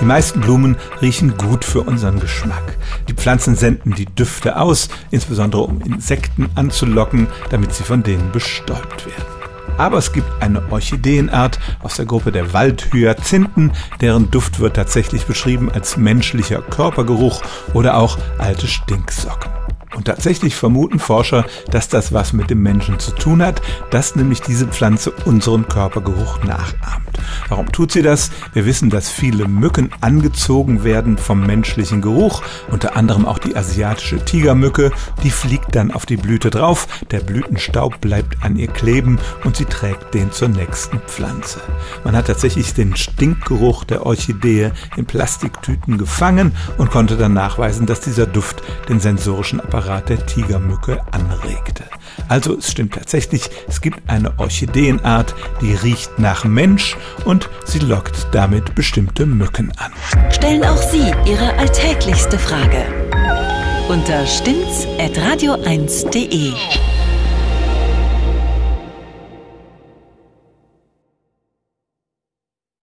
Die meisten Blumen riechen gut für unseren Geschmack. Die Pflanzen senden die Düfte aus, insbesondere um Insekten anzulocken, damit sie von denen bestäubt werden. Aber es gibt eine Orchideenart aus der Gruppe der Waldhyazinthen, deren Duft wird tatsächlich beschrieben als menschlicher Körpergeruch oder auch alte Stinksocken. Und tatsächlich vermuten Forscher, dass das was mit dem Menschen zu tun hat, dass nämlich diese Pflanze unseren Körpergeruch nachahmt. Warum tut sie das? Wir wissen, dass viele Mücken angezogen werden vom menschlichen Geruch, unter anderem auch die asiatische Tigermücke. Die fliegt dann auf die Blüte drauf, der Blütenstaub bleibt an ihr kleben und sie trägt den zur nächsten Pflanze. Man hat tatsächlich den Stinkgeruch der Orchidee in Plastiktüten gefangen und konnte dann nachweisen, dass dieser Duft den sensorischen Apparat der Tigermücke anregte. Also es stimmt tatsächlich, es gibt eine Orchideenart, die riecht nach Mensch und sie lockt damit bestimmte Mücken an. Stellen auch Sie Ihre alltäglichste Frage unter stimmtz.radio1.de.